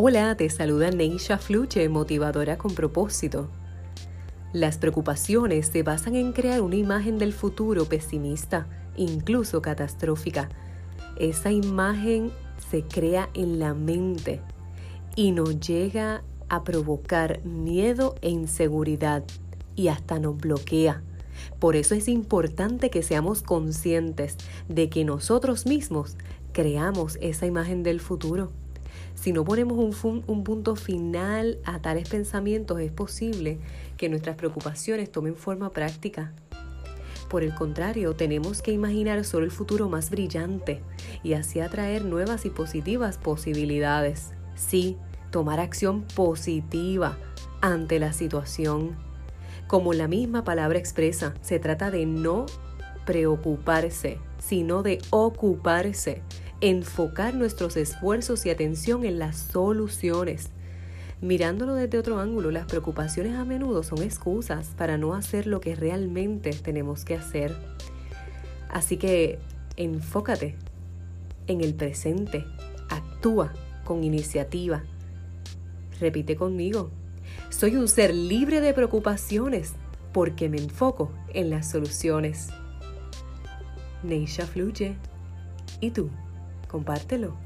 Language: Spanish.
Hola, te saluda Neisha Fluche, motivadora con propósito. Las preocupaciones se basan en crear una imagen del futuro pesimista, incluso catastrófica. Esa imagen se crea en la mente y nos llega a provocar miedo e inseguridad y hasta nos bloquea. Por eso es importante que seamos conscientes de que nosotros mismos creamos esa imagen del futuro. Si no ponemos un, un, punto final a tales pensamientos, es posible que nuestras preocupaciones tomen forma práctica. Por el contrario, tenemos que imaginar solo el futuro más brillante y así atraer nuevas y positivas posibilidades. Sí, tomar acción positiva ante la situación. Como la misma palabra expresa, se trata de no preocuparse, sino de ocuparse enfocar nuestros esfuerzos y atención en las soluciones. Mirándolo desde otro ángulo, las preocupaciones a menudo son excusas para no hacer lo que realmente tenemos que hacer. Así que enfócate en el presente, actúa con iniciativa. Repite conmigo, soy un ser libre de preocupaciones porque me enfoco en las soluciones. Neisha fluye. ¿Y tú? Compártelo.